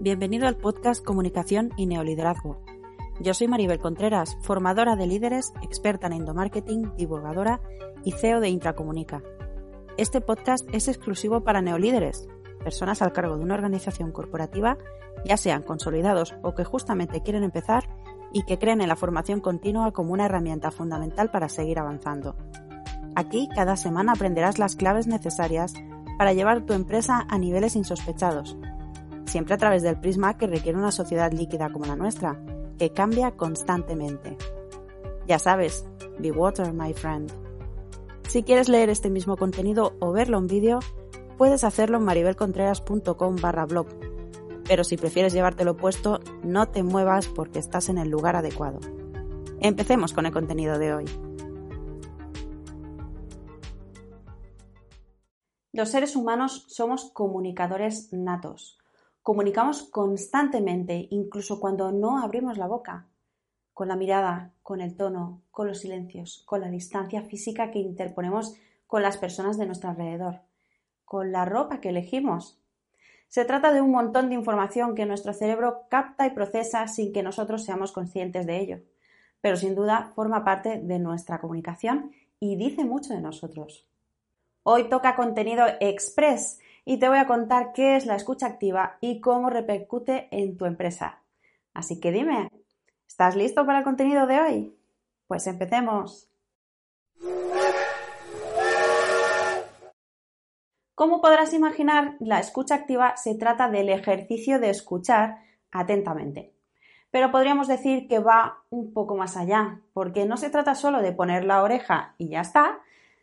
Bienvenido al podcast Comunicación y Neoliderazgo. Yo soy Maribel Contreras, formadora de líderes, experta en endomarketing, divulgadora y CEO de Intracomunica. Este podcast es exclusivo para neolíderes, personas al cargo de una organización corporativa, ya sean consolidados o que justamente quieren empezar y que creen en la formación continua como una herramienta fundamental para seguir avanzando. Aquí cada semana aprenderás las claves necesarias para llevar tu empresa a niveles insospechados siempre a través del prisma que requiere una sociedad líquida como la nuestra, que cambia constantemente. Ya sabes, be water, my friend. Si quieres leer este mismo contenido o verlo en vídeo, puedes hacerlo en maribelcontreras.com barra blog. Pero si prefieres llevártelo puesto, no te muevas porque estás en el lugar adecuado. Empecemos con el contenido de hoy. Los seres humanos somos comunicadores natos Comunicamos constantemente, incluso cuando no abrimos la boca, con la mirada, con el tono, con los silencios, con la distancia física que interponemos con las personas de nuestro alrededor, con la ropa que elegimos. Se trata de un montón de información que nuestro cerebro capta y procesa sin que nosotros seamos conscientes de ello, pero sin duda forma parte de nuestra comunicación y dice mucho de nosotros. Hoy toca contenido express y te voy a contar qué es la escucha activa y cómo repercute en tu empresa. Así que dime, ¿estás listo para el contenido de hoy? Pues empecemos. Como podrás imaginar, la escucha activa se trata del ejercicio de escuchar atentamente. Pero podríamos decir que va un poco más allá, porque no se trata solo de poner la oreja y ya está,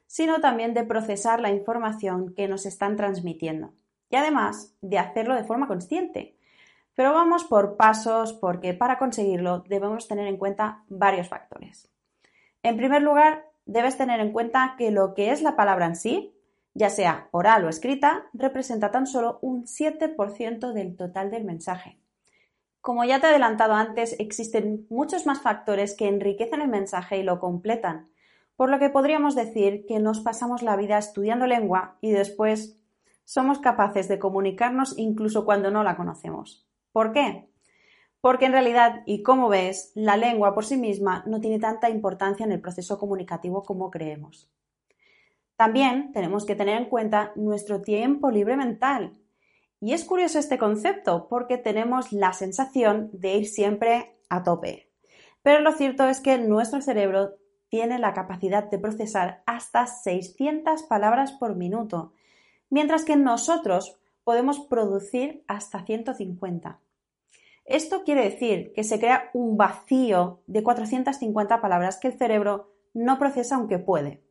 sino también de procesar la información que nos están transmitiendo y además de hacerlo de forma consciente. Pero vamos por pasos porque para conseguirlo debemos tener en cuenta varios factores. En primer lugar, debes tener en cuenta que lo que es la palabra en sí, ya sea oral o escrita, representa tan solo un 7% del total del mensaje. Como ya te he adelantado antes, existen muchos más factores que enriquecen el mensaje y lo completan, por lo que podríamos decir que nos pasamos la vida estudiando lengua y después somos capaces de comunicarnos incluso cuando no la conocemos. ¿Por qué? Porque en realidad, y como ves, la lengua por sí misma no tiene tanta importancia en el proceso comunicativo como creemos. También tenemos que tener en cuenta nuestro tiempo libre mental. Y es curioso este concepto porque tenemos la sensación de ir siempre a tope. Pero lo cierto es que nuestro cerebro tiene la capacidad de procesar hasta 600 palabras por minuto, mientras que nosotros podemos producir hasta 150. Esto quiere decir que se crea un vacío de 450 palabras que el cerebro no procesa aunque puede.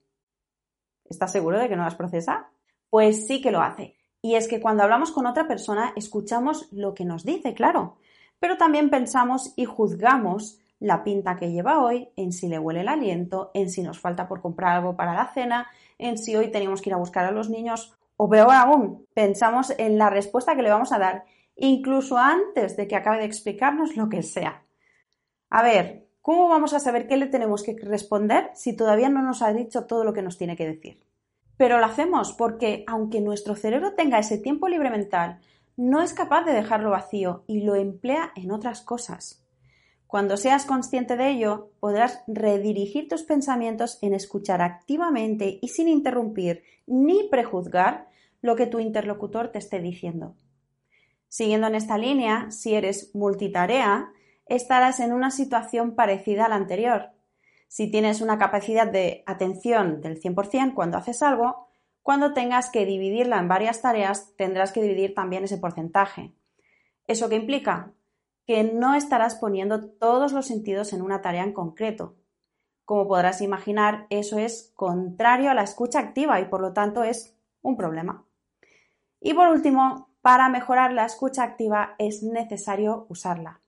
¿Estás seguro de que no las procesa? Pues sí que lo hace. Y es que cuando hablamos con otra persona escuchamos lo que nos dice, claro, pero también pensamos y juzgamos la pinta que lleva hoy, en si le huele el aliento, en si nos falta por comprar algo para la cena, en si hoy tenemos que ir a buscar a los niños, o peor aún, pensamos en la respuesta que le vamos a dar, incluso antes de que acabe de explicarnos lo que sea. A ver, ¿cómo vamos a saber qué le tenemos que responder si todavía no nos ha dicho todo lo que nos tiene que decir? Pero lo hacemos porque, aunque nuestro cerebro tenga ese tiempo libre mental, no es capaz de dejarlo vacío y lo emplea en otras cosas. Cuando seas consciente de ello, podrás redirigir tus pensamientos en escuchar activamente y sin interrumpir ni prejuzgar lo que tu interlocutor te esté diciendo. Siguiendo en esta línea, si eres multitarea, estarás en una situación parecida a la anterior. Si tienes una capacidad de atención del 100% cuando haces algo, cuando tengas que dividirla en varias tareas, tendrás que dividir también ese porcentaje. ¿Eso qué implica? Que no estarás poniendo todos los sentidos en una tarea en concreto. Como podrás imaginar, eso es contrario a la escucha activa y por lo tanto es un problema. Y por último, para mejorar la escucha activa es necesario usarla.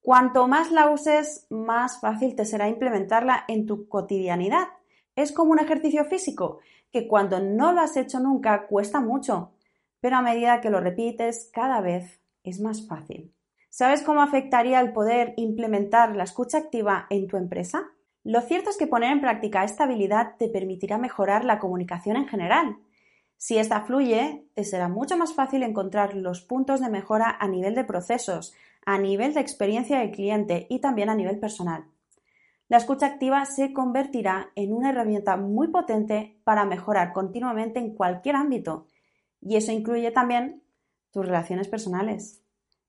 Cuanto más la uses, más fácil te será implementarla en tu cotidianidad. Es como un ejercicio físico, que cuando no lo has hecho nunca cuesta mucho, pero a medida que lo repites cada vez es más fácil. ¿Sabes cómo afectaría el poder implementar la escucha activa en tu empresa? Lo cierto es que poner en práctica esta habilidad te permitirá mejorar la comunicación en general. Si esta fluye, te será mucho más fácil encontrar los puntos de mejora a nivel de procesos, a nivel de experiencia del cliente y también a nivel personal. La escucha activa se convertirá en una herramienta muy potente para mejorar continuamente en cualquier ámbito y eso incluye también tus relaciones personales.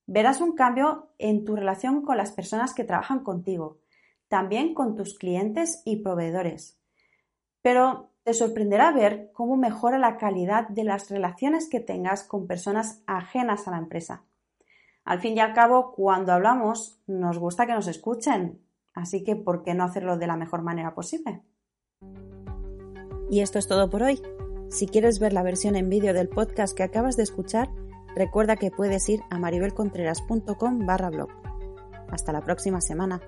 Verás un cambio en tu relación con las personas que trabajan contigo, también con tus clientes y proveedores. Pero te sorprenderá ver cómo mejora la calidad de las relaciones que tengas con personas ajenas a la empresa. Al fin y al cabo, cuando hablamos, nos gusta que nos escuchen, así que ¿por qué no hacerlo de la mejor manera posible? Y esto es todo por hoy. Si quieres ver la versión en vídeo del podcast que acabas de escuchar, recuerda que puedes ir a maribelcontreras.com barra blog. Hasta la próxima semana.